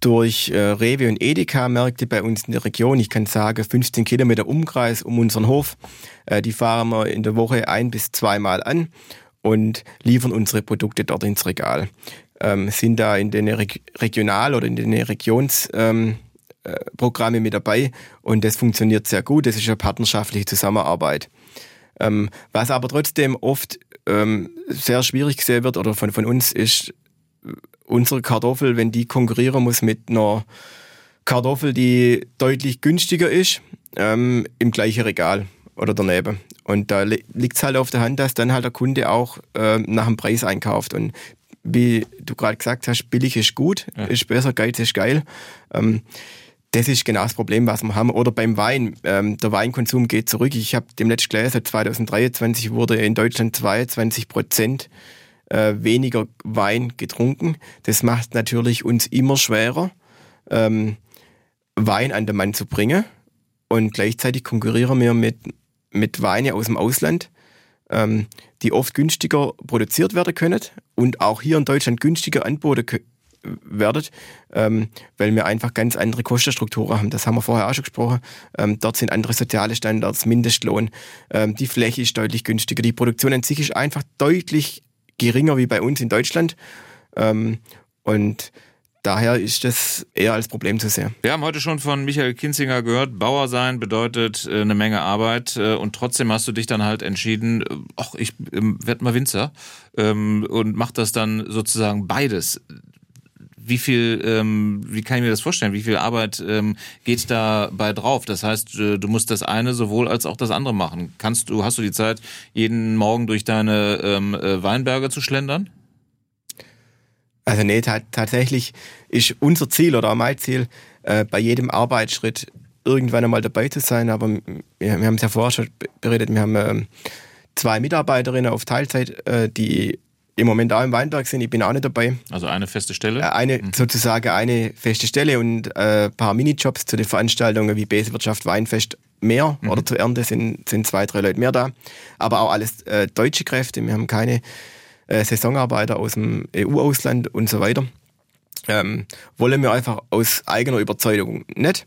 durch äh, Rewe und Edeka-Märkte bei uns in der Region. Ich kann sagen, 15 Kilometer Umkreis um unseren Hof. Äh, die fahren wir in der Woche ein bis zweimal an und liefern unsere Produkte dort ins Regal. Ähm, sind da in den Reg Regional- oder in den Regionsprogrammen ähm, äh, mit dabei und das funktioniert sehr gut. Das ist eine partnerschaftliche Zusammenarbeit. Ähm, was aber trotzdem oft ähm, sehr schwierig gesehen wird oder von, von uns ist, unsere Kartoffel, wenn die konkurrieren muss mit einer Kartoffel, die deutlich günstiger ist, ähm, im gleichen Regal oder daneben. Und da liegt es halt auf der Hand, dass dann halt der Kunde auch äh, nach dem Preis einkauft. Und wie du gerade gesagt hast, billig ist gut, ja. ist besser, Geiz ist geil. Ähm, das ist genau das Problem, was wir haben. Oder beim Wein. Ähm, der Weinkonsum geht zurück. Ich habe dem letzten gelesen, 2023 wurde in Deutschland 22 Prozent äh, weniger Wein getrunken. Das macht natürlich uns immer schwerer, ähm, Wein an den Mann zu bringen. Und gleichzeitig konkurrieren wir mit, mit Weine aus dem Ausland, ähm, die oft günstiger produziert werden können und auch hier in Deutschland günstiger angeboten werden, ähm, weil wir einfach ganz andere Kostenstrukturen haben. Das haben wir vorher auch schon gesprochen. Ähm, dort sind andere soziale Standards, Mindestlohn, ähm, die Fläche ist deutlich günstiger, die Produktion an sich ist einfach deutlich geringer wie bei uns in Deutschland. Ähm, und daher ist das eher als Problem zu sehen. Wir haben heute schon von Michael Kinzinger gehört, Bauer sein bedeutet äh, eine Menge Arbeit äh, und trotzdem hast du dich dann halt entschieden, äh, ach, ich ähm, werde mal Winzer ähm, und mach das dann sozusagen beides. Wie viel, ähm, wie kann ich mir das vorstellen? Wie viel Arbeit ähm, geht dabei drauf? Das heißt, äh, du musst das eine sowohl als auch das andere machen. Kannst du, hast du die Zeit, jeden Morgen durch deine ähm, äh, Weinberge zu schlendern? Also nee, tatsächlich ist unser Ziel oder mein Ziel, äh, bei jedem Arbeitsschritt irgendwann einmal dabei zu sein. Aber wir, wir haben es ja vorher schon beredet, wir haben ähm, zwei Mitarbeiterinnen auf Teilzeit, äh, die im Moment auch im Weinberg sind. Ich bin auch nicht dabei. Also eine feste Stelle? Äh, eine, mhm. sozusagen eine feste Stelle und ein äh, paar Minijobs zu den Veranstaltungen wie Besenwirtschaft, Weinfest mehr mhm. oder zur Ernte sind, sind zwei, drei Leute mehr da. Aber auch alles äh, deutsche Kräfte. Wir haben keine äh, Saisonarbeiter aus dem EU-Ausland und so weiter. Ähm, wollen wir einfach aus eigener Überzeugung nicht.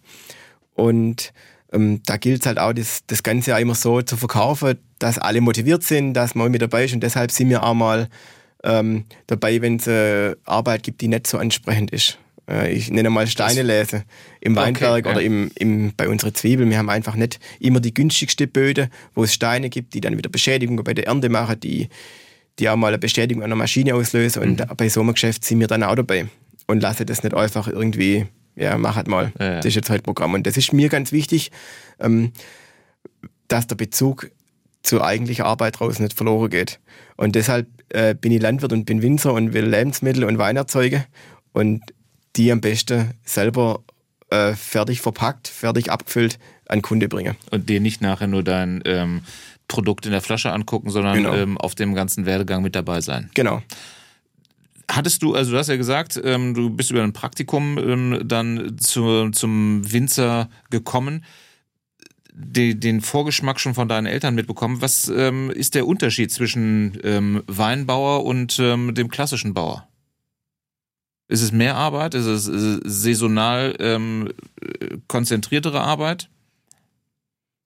Und ähm, da gilt es halt auch, das, das Ganze ja immer so zu verkaufen, dass alle motiviert sind, dass man mit dabei ist und deshalb sind wir auch mal ähm, dabei, wenn es äh, Arbeit gibt, die nicht so ansprechend ist. Äh, ich nenne mal Steine lesen im Weinberg okay, oder im, im, bei unseren Zwiebeln. Wir haben einfach nicht immer die günstigste Böde, wo es Steine gibt, die dann wieder Beschädigungen bei der Ernte machen, die, die auch mal eine Beschädigung an der Maschine auslösen. Und mhm. bei so einem Geschäft sind wir dann auch dabei und lassen das nicht einfach irgendwie ja, mach halt mal. Ja, ja. Das ist jetzt halt Programm. Und das ist mir ganz wichtig, ähm, dass der Bezug zur eigentlichen Arbeit draußen nicht verloren geht. Und deshalb äh, bin ich Landwirt und bin Winzer und will Lebensmittel und Wein erzeugen und die am besten selber äh, fertig verpackt, fertig abgefüllt an Kunde bringen. Und dir nicht nachher nur dein ähm, Produkt in der Flasche angucken, sondern genau. ähm, auf dem ganzen Werdegang mit dabei sein. Genau. Hattest du, also du hast ja gesagt, ähm, du bist über ein Praktikum ähm, dann zu, zum Winzer gekommen, die, den Vorgeschmack schon von deinen Eltern mitbekommen. Was ähm, ist der Unterschied zwischen ähm, Weinbauer und ähm, dem klassischen Bauer? Ist es mehr Arbeit? Ist es, ist es saisonal ähm, konzentriertere Arbeit?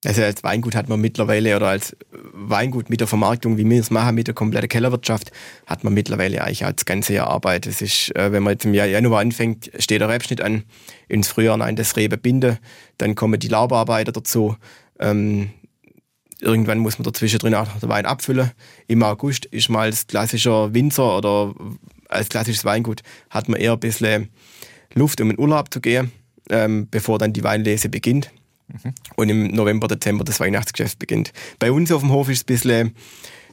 Also als Weingut hat man mittlerweile oder als Weingut mit der Vermarktung, wie wir es machen, mit der kompletten Kellerwirtschaft, hat man mittlerweile eigentlich als ganze Jahr Arbeit. Es ist, äh, wenn man jetzt im Januar anfängt, steht der Rebschnitt an, ins Frühjahr nein, das Rebe binde, dann kommen die Laubarbeiter dazu. Ähm, irgendwann muss man dazwischen drin auch den Wein abfüllen. Im August ist man als klassischer Winzer oder als klassisches Weingut hat man eher ein bisschen Luft, um in Urlaub zu gehen, ähm, bevor dann die Weinlese beginnt. Und im November, Dezember das Weihnachtsgeschäft beginnt. Bei uns auf dem Hof ist es ein bisschen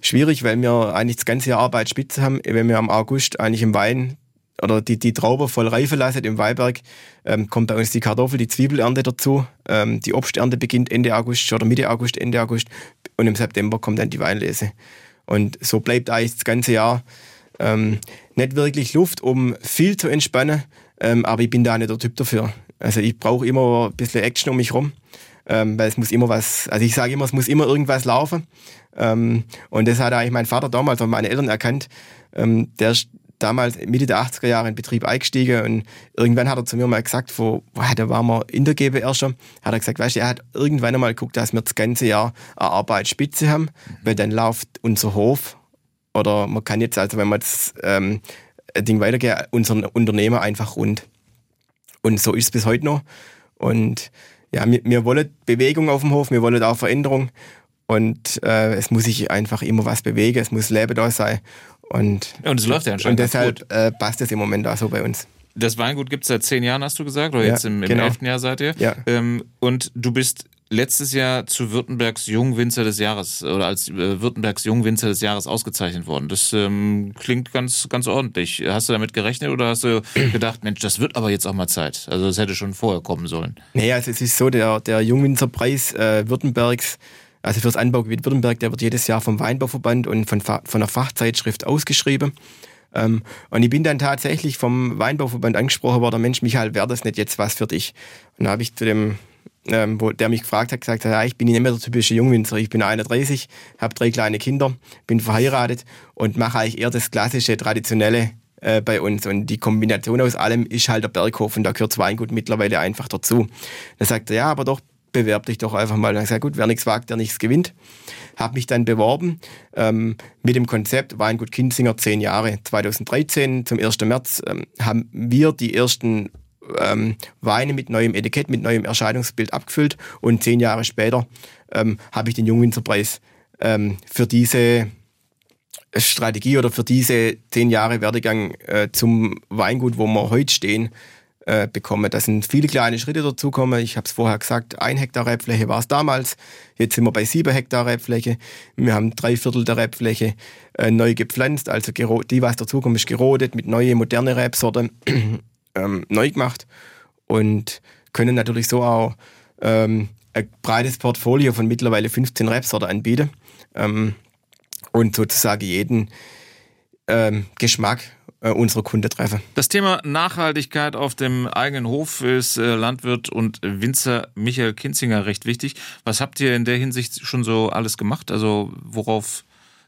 schwierig, weil wir eigentlich das ganze Jahr Arbeitsspitze haben. Wenn wir am August eigentlich im Wein oder die, die Trauben voll reifen lassen im Weinberg, ähm, kommt bei uns die Kartoffel, die Zwiebelernte dazu. Ähm, die Obsternte beginnt Ende August oder Mitte August, Ende August. Und im September kommt dann die Weinlese. Und so bleibt eigentlich das ganze Jahr ähm, nicht wirklich Luft, um viel zu entspannen. Ähm, aber ich bin da nicht der Typ dafür. Also ich brauche immer ein bisschen Action um mich herum ähm, weil es muss immer was, also ich sage immer, es muss immer irgendwas laufen. Ähm, und das hat eigentlich mein Vater damals und meine Eltern erkannt. Ähm, der ist damals Mitte der 80er Jahre in Betrieb eingestiegen und irgendwann hat er zu mir mal gesagt, wo, da waren wir in der GBR schon, hat er gesagt, weißt du, er hat irgendwann einmal geguckt, dass wir das ganze Jahr eine Arbeitsspitze haben, weil dann läuft unser Hof oder man kann jetzt, also wenn man das ähm, Ding weitergeht, unser Unternehmer einfach rund. Und so ist es bis heute noch. Und ja, wir, wir wollen Bewegung auf dem Hof, wir wollen auch Veränderung und äh, es muss sich einfach immer was bewegen, es muss Leben da sein. Und, ja, und es läuft ja anscheinend. Und deshalb äh, passt es im Moment auch so bei uns. Das Weingut gibt es seit zehn Jahren, hast du gesagt, oder ja, jetzt im, im genau. elften Jahr seid ihr. Ja. Ähm, und du bist letztes Jahr zu Württembergs Jungwinzer des Jahres oder als äh, Württembergs Jungwinzer des Jahres ausgezeichnet worden. Das ähm, klingt ganz, ganz ordentlich. Hast du damit gerechnet oder hast du gedacht, Mensch, das wird aber jetzt auch mal Zeit? Also das hätte schon vorher kommen sollen. Nee, also es ist so, der, der Jungwinzerpreis äh, Württembergs, also fürs Anbaugebiet Württemberg, der wird jedes Jahr vom Weinbauverband und von, von einer Fachzeitschrift ausgeschrieben. Ähm, und ich bin dann tatsächlich vom Weinbauverband angesprochen worden, Mensch, Michael, wäre das nicht jetzt was für dich? Und da habe ich zu dem ähm, wo der mich gefragt hat, gesagt hat, ja, ich bin nicht mehr der typische Jungwinzer. Ich bin 31, habe drei kleine Kinder, bin verheiratet und mache eigentlich eher das klassische, traditionelle äh, bei uns. Und die Kombination aus allem ist halt der Berghof und da gehört Weingut mittlerweile einfach dazu. Da sagt er, ja, aber doch, bewerb dich doch einfach mal. Dann gesagt, gut, wer nichts wagt, der nichts gewinnt. Habe mich dann beworben ähm, mit dem Konzept Weingut Kinzinger 10 Jahre. 2013 zum 1. März ähm, haben wir die ersten ähm, Weine mit neuem Etikett, mit neuem Erscheinungsbild abgefüllt und zehn Jahre später ähm, habe ich den Jungwinzerpreis ähm, für diese Strategie oder für diese zehn Jahre Werdegang äh, zum Weingut, wo wir heute stehen, äh, bekommen. Da sind viele kleine Schritte dazugekommen. Ich habe es vorher gesagt, ein Hektar Rebfläche war es damals. Jetzt sind wir bei sieben Hektar Rebfläche. Wir haben drei Viertel der Rebfläche äh, neu gepflanzt. Also die, was dazukommt, ist gerodet mit neue, moderne Rebsorten ähm, neu gemacht und können natürlich so auch ähm, ein breites Portfolio von mittlerweile 15 Rebsorten anbieten ähm, und sozusagen jeden ähm, Geschmack äh, unserer Kunden treffen. Das Thema Nachhaltigkeit auf dem eigenen Hof ist äh, Landwirt und Winzer Michael Kinzinger recht wichtig. Was habt ihr in der Hinsicht schon so alles gemacht? Also worauf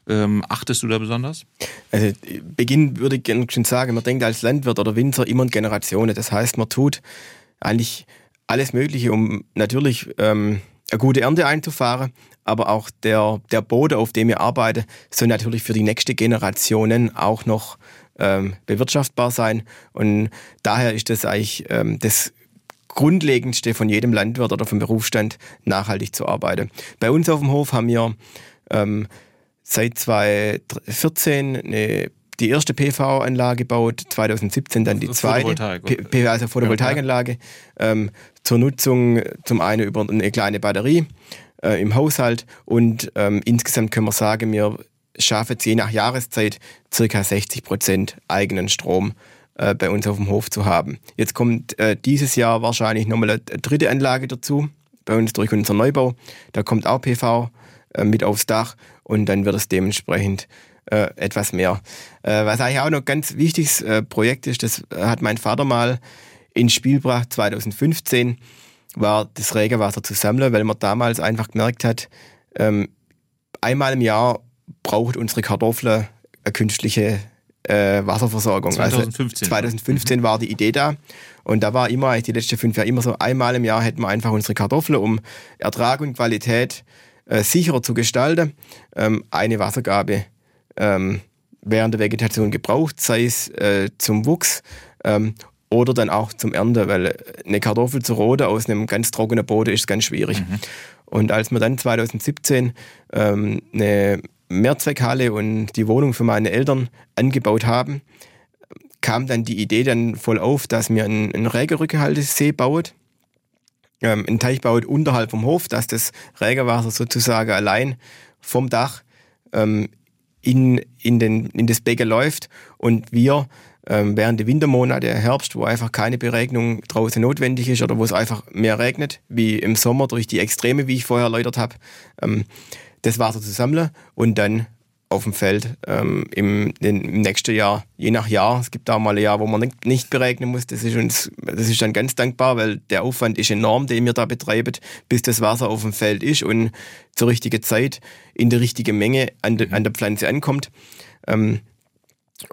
ähm, achtest du da besonders? Also Beginn würde ich schon sagen, man denkt als Landwirt oder Winzer immer in Generationen. Das heißt, man tut eigentlich alles Mögliche, um natürlich ähm, eine gute Ernte einzufahren, aber auch der, der Boden, auf dem wir arbeiten, soll natürlich für die nächste Generationen auch noch ähm, bewirtschaftbar sein. Und daher ist das eigentlich ähm, das Grundlegendste von jedem Landwirt oder vom Berufsstand, nachhaltig zu arbeiten. Bei uns auf dem Hof haben wir ähm, seit 2014 eine die erste PV-Anlage gebaut, 2017 dann die zweite, Photovoltaik. Also Photovoltaikanlage, ähm, zur Nutzung zum einen über eine kleine Batterie äh, im Haushalt und ähm, insgesamt können wir sagen, wir schaffen es je nach Jahreszeit circa 60 Prozent eigenen Strom äh, bei uns auf dem Hof zu haben. Jetzt kommt äh, dieses Jahr wahrscheinlich nochmal eine dritte Anlage dazu, bei uns durch unseren Neubau. Da kommt auch PV mit aufs Dach und dann wird es dementsprechend äh, etwas mehr. Äh, was eigentlich auch noch ganz wichtiges äh, Projekt ist, das hat mein Vater mal ins Spiel gebracht, 2015, war das Regenwasser zu sammeln, weil man damals einfach gemerkt hat, ähm, einmal im Jahr braucht unsere Kartoffel eine künstliche äh, Wasserversorgung. 2015. Also 2015 mhm. war die Idee da. Und da war immer, die letzten fünf Jahre immer so, einmal im Jahr hätten wir einfach unsere Kartoffeln, um Ertrag und Qualität äh, sicherer zu gestalten, ähm, eine Wassergabe ähm, während der Vegetation gebraucht, sei es äh, zum Wuchs ähm, oder dann auch zum Ernte, weil eine Kartoffel zu roden aus einem ganz trockenen Boden ist ganz schwierig. Mhm. Und als wir dann 2017 ähm, eine Mehrzweckhalle und die Wohnung für meine Eltern angebaut haben, kam dann die Idee dann voll auf, dass wir einen, einen Regenrückhaltesee bauen, ähm, einen Teich baut unterhalb vom Hof, dass das Regenwasser sozusagen allein vom Dach ähm, in, in, den, in das Becken läuft. Und wir ähm, während der Wintermonate, Herbst, wo einfach keine Beregnung draußen notwendig ist oder wo es einfach mehr regnet, wie im Sommer durch die Extreme, wie ich vorher erläutert habe, ähm, das Wasser zu sammeln und dann auf dem Feld ähm, im, im, nächsten Jahr, je nach Jahr. Es gibt auch mal ein Jahr, wo man nicht, nicht beregnen muss. Das ist uns, das ist dann ganz dankbar, weil der Aufwand ist enorm, den wir da betreiben, bis das Wasser auf dem Feld ist und zur richtigen Zeit in der richtigen Menge an, de, an der Pflanze ankommt. Ähm,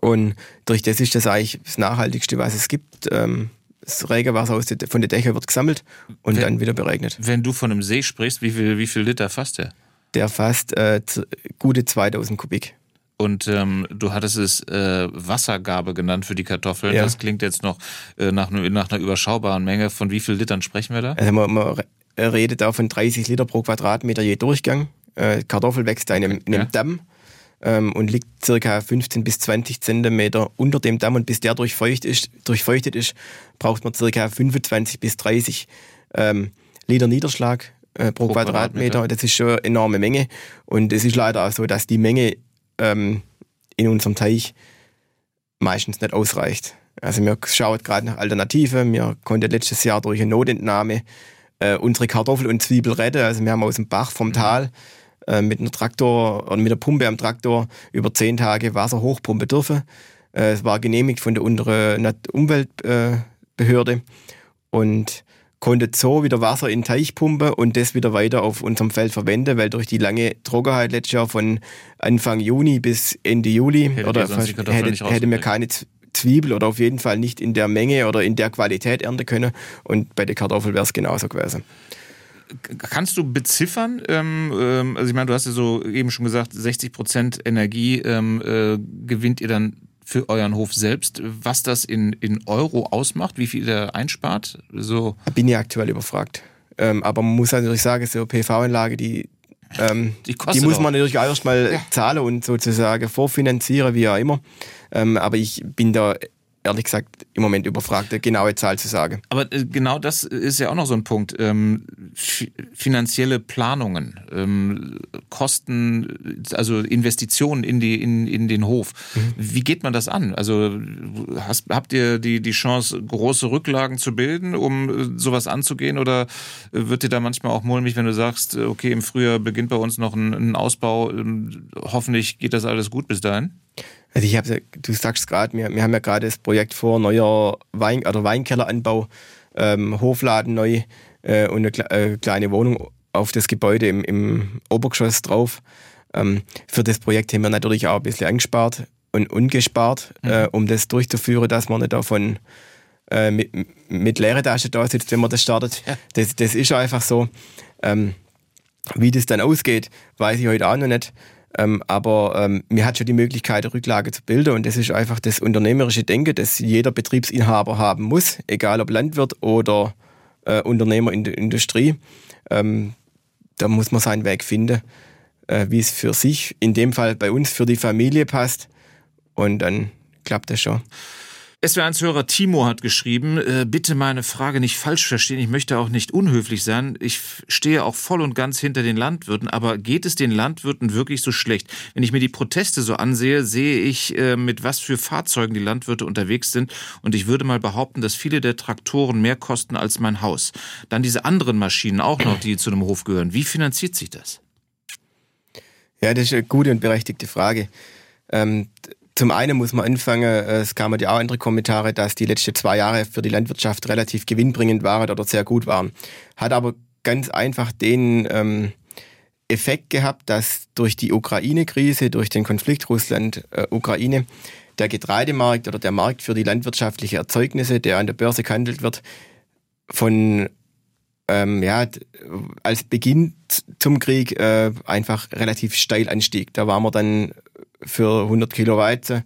und durch das ist das eigentlich das Nachhaltigste, was es gibt. Ähm, das Regenwasser aus von den Dächern wird gesammelt und wenn, dann wieder beregnet. Wenn du von einem See sprichst, wie viel, wie viel Liter fasst der? Der fasst äh, gute 2000 Kubik. Und ähm, du hattest es äh, Wassergabe genannt für die Kartoffeln. Ja. Das klingt jetzt noch äh, nach, nach, einer überschaubaren Menge. Von wie viel Litern sprechen wir da? Also man, man redet da von 30 Liter pro Quadratmeter je Durchgang. Äh, Kartoffel wächst in einem, in einem ja. Damm ähm, und liegt circa 15 bis 20 Zentimeter unter dem Damm. Und bis der durchfeucht ist, durchfeuchtet ist, braucht man circa 25 bis 30 ähm, Liter Niederschlag äh, pro, pro Quadratmeter. Quadratmeter. Das ist schon eine enorme Menge. Und es ist leider auch so, dass die Menge ähm, in unserem Teich meistens nicht ausreicht. Also wir schauen gerade nach Alternativen. Wir konnten letztes Jahr durch eine Notentnahme äh, unsere Kartoffel und Zwiebel retten. Also wir haben aus dem Bach vom mhm. Tal äh, mit einem Traktor oder mit der Pumpe am Traktor über zehn Tage Wasser hochpumpen dürfen. Äh, es war genehmigt von der unteren Umweltbehörde. und konnte so wieder Wasser in den Teich pumpen und das wieder weiter auf unserem Feld verwenden, weil durch die lange Trockenheit letztes Jahr von Anfang Juni bis Ende Juli hätte oder hätte, hätte mir keine Zwiebel oder auf jeden Fall nicht in der Menge oder in der Qualität ernten können und bei der Kartoffel wäre es genauso gewesen. Kannst du beziffern? Ähm, ähm, also ich meine, du hast ja so eben schon gesagt, 60 Prozent Energie ähm, äh, gewinnt ihr dann für euren Hof selbst, was das in, in Euro ausmacht, wie viel ihr einspart? So. Bin ja aktuell überfragt. Ähm, aber man muss natürlich sagen, so PV-Anlage, die, ähm, die, die, muss man natürlich auch erstmal ja. zahlen und sozusagen vorfinanzieren, wie auch immer. Ähm, aber ich bin da ehrlich gesagt im Moment überfragt, eine genaue Zahl zu sagen. Aber äh, genau das ist ja auch noch so ein Punkt. Ähm, finanzielle Planungen, ähm, Kosten, also Investitionen in, die, in, in den Hof. Mhm. Wie geht man das an? Also hast, habt ihr die, die Chance, große Rücklagen zu bilden, um äh, sowas anzugehen? Oder wird dir da manchmal auch mulmig, wenn du sagst, okay, im Frühjahr beginnt bei uns noch ein, ein Ausbau, ähm, hoffentlich geht das alles gut bis dahin? Also ich habe, du sagst gerade, wir, wir haben ja gerade das Projekt vor, neuer Wein- oder Weinkelleranbau, ähm, Hofladen neu äh, und eine äh, kleine Wohnung auf das Gebäude im, im Obergeschoss drauf. Ähm, für das Projekt haben wir natürlich auch ein bisschen angespart und ungespart, mhm. äh, um das durchzuführen, dass wir nicht davon äh, mit, mit leeren Taschen da sitzt, wenn man das startet. Ja. Das, das ist einfach so. Ähm, wie das dann ausgeht, weiß ich heute auch noch nicht. Ähm, aber ähm, mir hat schon die Möglichkeit, eine Rücklage zu bilden und das ist einfach das unternehmerische Denken, das jeder Betriebsinhaber haben muss, egal ob Landwirt oder äh, Unternehmer in der Industrie. Ähm, da muss man seinen Weg finden, äh, wie es für sich, in dem Fall bei uns, für die Familie passt und dann klappt das schon. SWR1-Hörer Timo hat geschrieben, äh, bitte meine Frage nicht falsch verstehen, ich möchte auch nicht unhöflich sein. Ich stehe auch voll und ganz hinter den Landwirten, aber geht es den Landwirten wirklich so schlecht? Wenn ich mir die Proteste so ansehe, sehe ich, äh, mit was für Fahrzeugen die Landwirte unterwegs sind und ich würde mal behaupten, dass viele der Traktoren mehr kosten als mein Haus. Dann diese anderen Maschinen auch noch, die zu einem Hof gehören. Wie finanziert sich das? Ja, das ist eine gute und berechtigte Frage. Ähm, zum einen muss man anfangen, äh, es kamen ja auch andere Kommentare, dass die letzten zwei Jahre für die Landwirtschaft relativ gewinnbringend waren oder sehr gut waren. Hat aber ganz einfach den ähm, Effekt gehabt, dass durch die Ukraine-Krise, durch den Konflikt Russland-Ukraine, der Getreidemarkt oder der Markt für die landwirtschaftlichen Erzeugnisse, der an der Börse gehandelt wird, von ähm, ja, als Beginn zum Krieg äh, einfach relativ steil anstieg. Da waren wir dann für 100 Kilo Weizen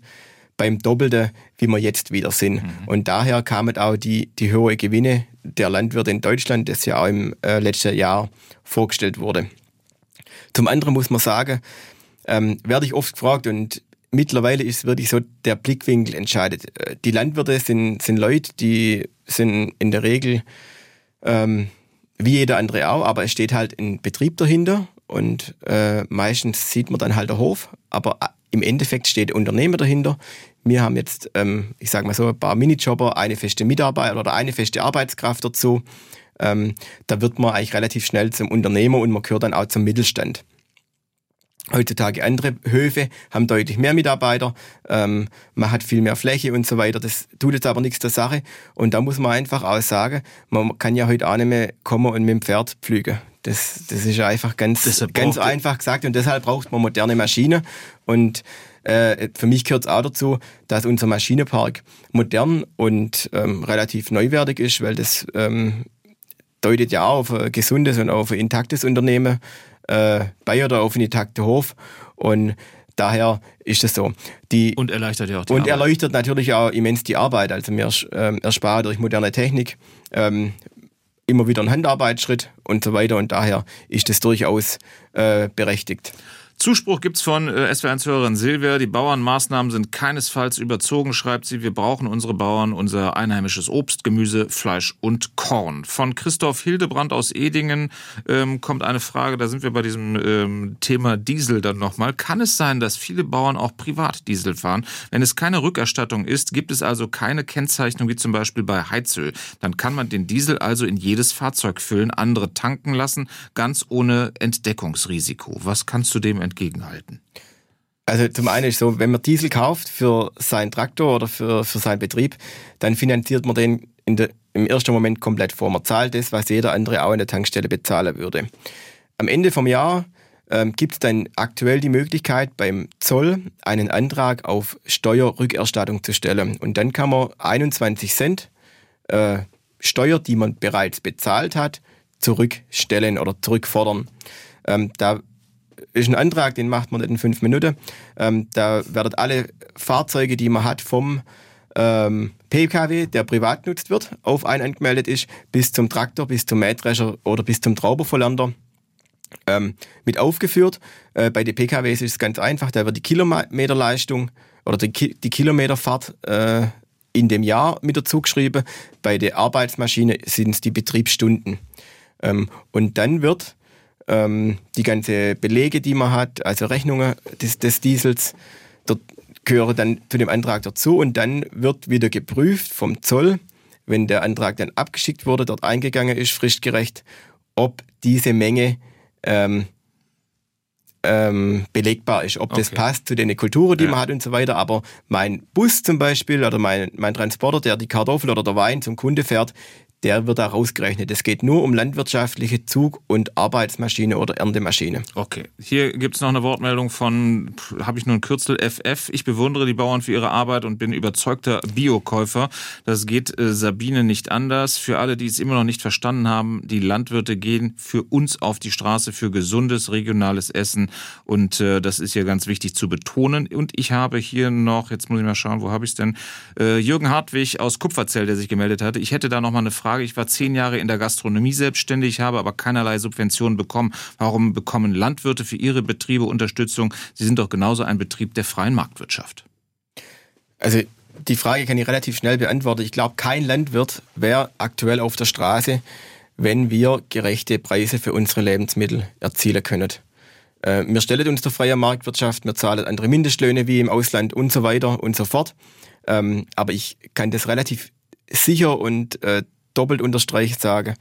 beim Doppelten, wie wir jetzt wieder sind. Mhm. Und daher kamen auch die, die hohen Gewinne der Landwirte in Deutschland, das ja auch im äh, letzten Jahr vorgestellt wurde. Zum anderen muss man sagen, ähm, werde ich oft gefragt und mittlerweile ist wirklich so, der Blickwinkel entscheidet. Äh, die Landwirte sind, sind Leute, die sind in der Regel ähm, wie jeder andere auch, aber es steht halt ein Betrieb dahinter und äh, meistens sieht man dann halt der Hof, aber äh, im Endeffekt steht der Unternehmer dahinter. Wir haben jetzt, ähm, ich sage mal so, ein paar Minijobber, eine feste Mitarbeiter oder eine feste Arbeitskraft dazu. Ähm, da wird man eigentlich relativ schnell zum Unternehmer und man gehört dann auch zum Mittelstand. Heutzutage andere Höfe haben deutlich mehr Mitarbeiter, ähm, man hat viel mehr Fläche und so weiter. Das tut jetzt aber nichts zur Sache. Und da muss man einfach auch sagen, man kann ja heute auch nicht mehr kommen und mit dem Pferd pflügen. Das, das ist einfach ganz, ganz einfach gesagt und deshalb braucht man moderne Maschinen. Und äh, für mich gehört es auch dazu, dass unser Maschinenpark modern und ähm, relativ neuwertig ist, weil das ähm, deutet ja auch auf ein gesundes und auf ein intaktes Unternehmen äh, bei oder auf einen intakten Hof. Und daher ist es so. Die, und erleichtert ja auch die Und Arbeit. erleichtert natürlich auch immens die Arbeit. Also wir ähm, ersparen durch moderne Technik ähm, immer wieder ein Handarbeitsschritt und so weiter. Und daher ist es durchaus äh, berechtigt. Zuspruch gibt's von äh, SW1-Hörerin Silvia. Die Bauernmaßnahmen sind keinesfalls überzogen, schreibt sie. Wir brauchen unsere Bauern, unser einheimisches Obst, Gemüse, Fleisch und Korn. Von Christoph Hildebrand aus Edingen ähm, kommt eine Frage, da sind wir bei diesem ähm, Thema Diesel dann nochmal. Kann es sein, dass viele Bauern auch Privatdiesel fahren? Wenn es keine Rückerstattung ist, gibt es also keine Kennzeichnung wie zum Beispiel bei Heizöl. Dann kann man den Diesel also in jedes Fahrzeug füllen, andere tanken lassen, ganz ohne Entdeckungsrisiko. Was kannst du dem entgegenhalten? Also zum einen ist so, wenn man Diesel kauft für seinen Traktor oder für, für seinen Betrieb, dann finanziert man den der, im ersten Moment komplett vor. Man zahlt das, was jeder andere auch in der Tankstelle bezahlen würde. Am Ende vom Jahr ähm, gibt es dann aktuell die Möglichkeit, beim Zoll einen Antrag auf Steuerrückerstattung zu stellen. Und dann kann man 21 Cent äh, Steuer, die man bereits bezahlt hat, zurückstellen oder zurückfordern. Ähm, da ist ein Antrag, den macht man nicht in fünf Minuten. Ähm, da werden alle Fahrzeuge, die man hat, vom ähm, PKW, der privat genutzt wird, auf einen angemeldet ist, bis zum Traktor, bis zum Mähdrescher oder bis zum Trauberverlander ähm, mit aufgeführt. Äh, bei den PKWs ist es ganz einfach, da wird die Kilometerleistung oder die, Ki die Kilometerfahrt äh, in dem Jahr mit dazu geschrieben. Bei der Arbeitsmaschine sind es die Betriebsstunden. Ähm, und dann wird ähm, die ganze Belege, die man hat, also Rechnungen des, des Diesels, dort gehören dann zu dem Antrag dazu und dann wird wieder geprüft vom Zoll, wenn der Antrag dann abgeschickt wurde, dort eingegangen ist, fristgerecht, ob diese Menge ähm, ähm, belegbar ist, ob okay. das passt zu den Kulturen, die ja. man hat und so weiter. Aber mein Bus zum Beispiel oder mein, mein Transporter, der die Kartoffel oder der Wein zum Kunde fährt, der wird da rausgerechnet. Es geht nur um landwirtschaftliche Zug- und Arbeitsmaschine oder Erntemaschine. Okay, hier gibt es noch eine Wortmeldung von, habe ich nur ein Kürzel, FF. Ich bewundere die Bauern für ihre Arbeit und bin überzeugter Biokäufer. Das geht äh, Sabine nicht anders. Für alle, die es immer noch nicht verstanden haben, die Landwirte gehen für uns auf die Straße für gesundes, regionales Essen. Und äh, das ist hier ganz wichtig zu betonen. Und ich habe hier noch, jetzt muss ich mal schauen, wo habe ich es denn? Äh, Jürgen Hartwig aus Kupferzell, der sich gemeldet hatte. Ich hätte da noch mal eine Frage. Ich war zehn Jahre in der Gastronomie selbstständig, habe aber keinerlei Subventionen bekommen. Warum bekommen Landwirte für ihre Betriebe Unterstützung? Sie sind doch genauso ein Betrieb der freien Marktwirtschaft. Also die Frage kann ich relativ schnell beantworten. Ich glaube, kein Landwirt wäre aktuell auf der Straße, wenn wir gerechte Preise für unsere Lebensmittel erzielen können. Äh, wir stellen uns der freien Marktwirtschaft, wir zahlen andere Mindestlöhne wie im Ausland und so weiter und so fort. Ähm, aber ich kann das relativ sicher und äh, doppelt unterstreicht sagen,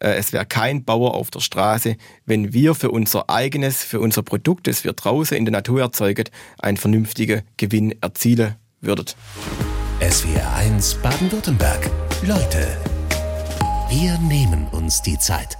äh, es wäre kein Bauer auf der Straße, wenn wir für unser eigenes, für unser Produkt, das wir draußen in der Natur erzeugen, einen vernünftigen Gewinn erzielen würden. SWR 1 Baden-Württemberg. Leute, wir nehmen uns die Zeit.